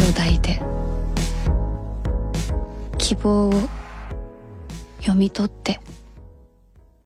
を抱いて希望を読み取って